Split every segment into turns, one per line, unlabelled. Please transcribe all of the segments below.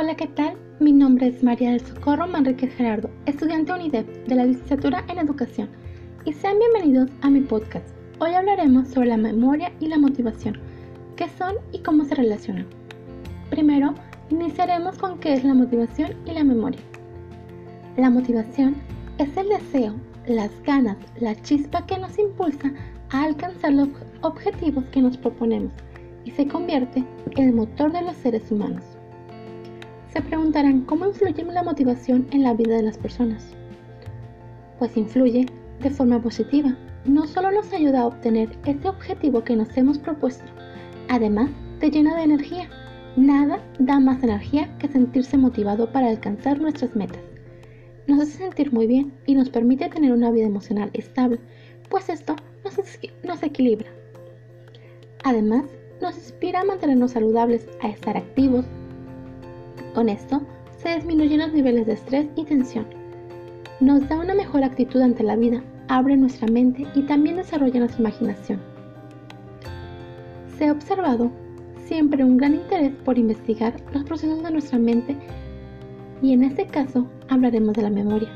Hola, ¿qué tal? Mi nombre es María del Socorro Manrique Gerardo, estudiante UNIDEP de la licenciatura en Educación, y sean bienvenidos a mi podcast. Hoy hablaremos sobre la memoria y la motivación, qué son y cómo se relacionan. Primero, iniciaremos con qué es la motivación y la memoria. La motivación es el deseo, las ganas, la chispa que nos impulsa a alcanzar los objetivos que nos proponemos y se convierte en el motor de los seres humanos. Se preguntarán cómo influye la motivación en la vida de las personas. Pues influye de forma positiva. No solo nos ayuda a obtener ese objetivo que nos hemos propuesto, además te llena de energía. Nada da más energía que sentirse motivado para alcanzar nuestras metas. Nos hace sentir muy bien y nos permite tener una vida emocional estable, pues esto nos, nos equilibra. Además, nos inspira a mantenernos saludables, a estar activos, con esto, se disminuyen los niveles de estrés y tensión. Nos da una mejor actitud ante la vida, abre nuestra mente y también desarrolla nuestra imaginación. Se ha observado siempre un gran interés por investigar los procesos de nuestra mente y en este caso hablaremos de la memoria.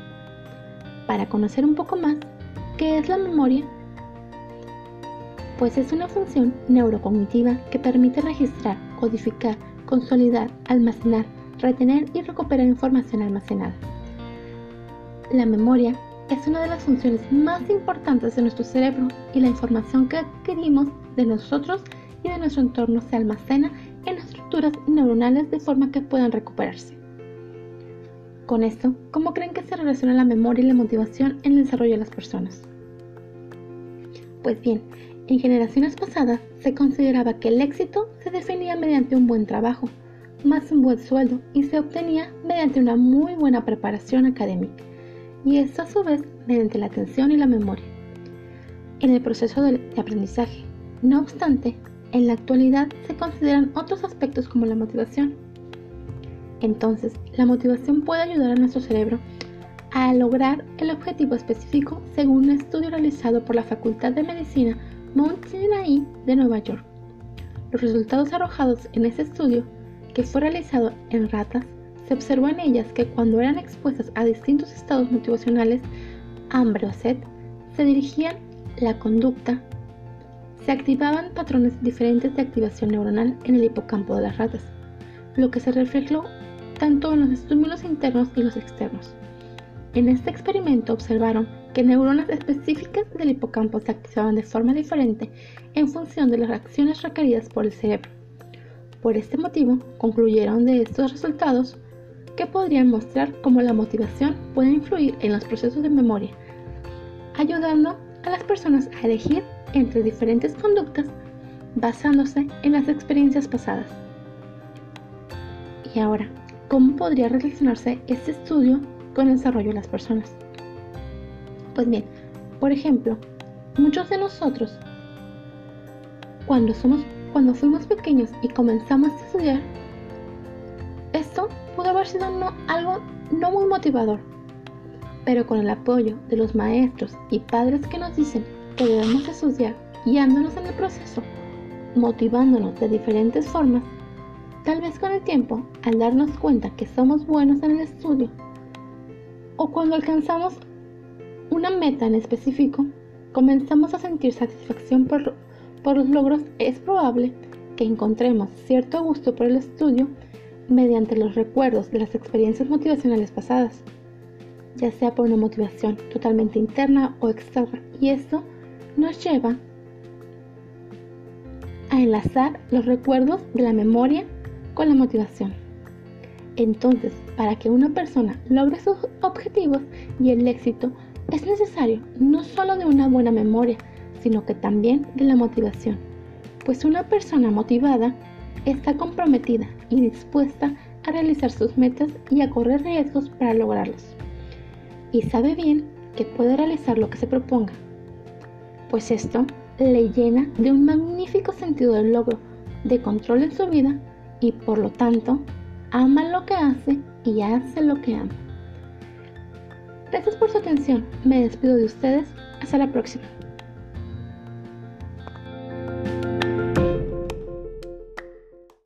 Para conocer un poco más, ¿qué es la memoria? Pues es una función neurocognitiva que permite registrar, codificar, consolidar, almacenar, retener y recuperar información almacenada. La memoria es una de las funciones más importantes de nuestro cerebro y la información que adquirimos de nosotros y de nuestro entorno se almacena en estructuras neuronales de forma que puedan recuperarse. Con esto, ¿cómo creen que se relaciona la memoria y la motivación en el desarrollo de las personas? Pues bien, en generaciones pasadas se consideraba que el éxito se definía mediante un buen trabajo, más un buen sueldo y se obtenía mediante una muy buena preparación académica y esto a su vez mediante la atención y la memoria en el proceso de aprendizaje. No obstante, en la actualidad se consideran otros aspectos como la motivación. Entonces, la motivación puede ayudar a nuestro cerebro a lograr el objetivo específico según un estudio realizado por la Facultad de Medicina Mount Sinai de Nueva York. Los resultados arrojados en ese estudio que fue realizado en ratas, se observó en ellas que cuando eran expuestas a distintos estados motivacionales, hambre o sed, se dirigían la conducta, se activaban patrones diferentes de activación neuronal en el hipocampo de las ratas, lo que se reflejó tanto en los estímulos internos y los externos. En este experimento observaron que neuronas específicas del hipocampo se activaban de forma diferente en función de las reacciones requeridas por el cerebro. Por este motivo, concluyeron de estos resultados que podrían mostrar cómo la motivación puede influir en los procesos de memoria, ayudando a las personas a elegir entre diferentes conductas basándose en las experiencias pasadas. Y ahora, ¿cómo podría relacionarse este estudio con el desarrollo de las personas? Pues bien, por ejemplo, muchos de nosotros, cuando somos cuando fuimos pequeños y comenzamos a estudiar, esto pudo haber sido algo no muy motivador, pero con el apoyo de los maestros y padres que nos dicen que debemos estudiar, guiándonos en el proceso, motivándonos de diferentes formas, tal vez con el tiempo, al darnos cuenta que somos buenos en el estudio, o cuando alcanzamos una meta en específico, comenzamos a sentir satisfacción por por los logros es probable que encontremos cierto gusto por el estudio mediante los recuerdos de las experiencias motivacionales pasadas, ya sea por una motivación totalmente interna o externa, y esto nos lleva a enlazar los recuerdos de la memoria con la motivación. Entonces, para que una persona logre sus objetivos y el éxito, es necesario no solo de una buena memoria, sino que también de la motivación, pues una persona motivada está comprometida y dispuesta a realizar sus metas y a correr riesgos para lograrlos. Y sabe bien que puede realizar lo que se proponga, pues esto le llena de un magnífico sentido del logro, de control en su vida y por lo tanto ama lo que hace y hace lo que ama. Gracias por su atención, me despido de ustedes, hasta la próxima.